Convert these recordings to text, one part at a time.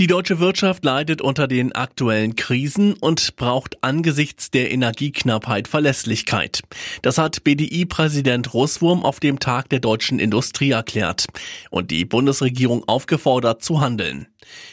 Die deutsche Wirtschaft leidet unter den aktuellen Krisen und braucht angesichts der Energieknappheit Verlässlichkeit. Das hat BDI-Präsident Russwurm auf dem Tag der deutschen Industrie erklärt und die Bundesregierung aufgefordert zu handeln.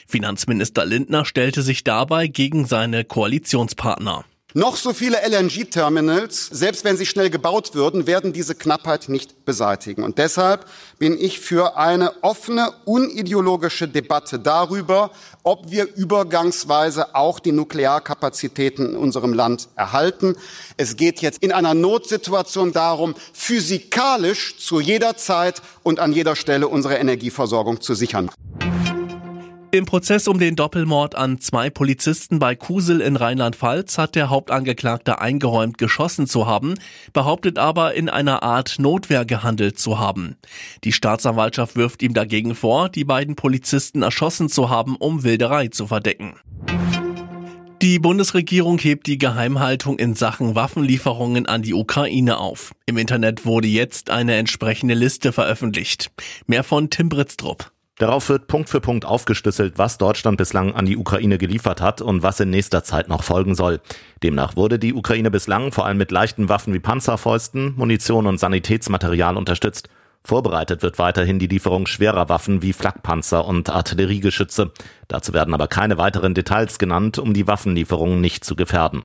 Finanzminister Lindner stellte sich dabei gegen seine Koalitionspartner. Noch so viele LNG-Terminals, selbst wenn sie schnell gebaut würden, werden diese Knappheit nicht beseitigen. Und deshalb bin ich für eine offene, unideologische Debatte darüber, ob wir übergangsweise auch die Nuklearkapazitäten in unserem Land erhalten. Es geht jetzt in einer Notsituation darum, physikalisch zu jeder Zeit und an jeder Stelle unsere Energieversorgung zu sichern. Im Prozess um den Doppelmord an zwei Polizisten bei Kusel in Rheinland-Pfalz hat der Hauptangeklagte eingeräumt, geschossen zu haben, behauptet aber in einer Art Notwehr gehandelt zu haben. Die Staatsanwaltschaft wirft ihm dagegen vor, die beiden Polizisten erschossen zu haben, um Wilderei zu verdecken. Die Bundesregierung hebt die Geheimhaltung in Sachen Waffenlieferungen an die Ukraine auf. Im Internet wurde jetzt eine entsprechende Liste veröffentlicht. Mehr von Tim Britztrup. Darauf wird Punkt für Punkt aufgeschlüsselt, was Deutschland bislang an die Ukraine geliefert hat und was in nächster Zeit noch folgen soll. Demnach wurde die Ukraine bislang vor allem mit leichten Waffen wie Panzerfäusten, Munition und Sanitätsmaterial unterstützt. Vorbereitet wird weiterhin die Lieferung schwerer Waffen wie Flakpanzer und Artilleriegeschütze. Dazu werden aber keine weiteren Details genannt, um die Waffenlieferungen nicht zu gefährden.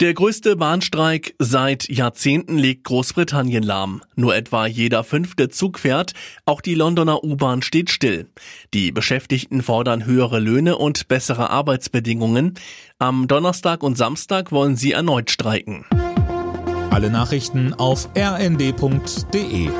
Der größte Bahnstreik seit Jahrzehnten legt Großbritannien lahm. Nur etwa jeder fünfte Zug fährt, auch die Londoner U-Bahn steht still. Die Beschäftigten fordern höhere Löhne und bessere Arbeitsbedingungen. Am Donnerstag und Samstag wollen sie erneut streiken. Alle Nachrichten auf rnd.de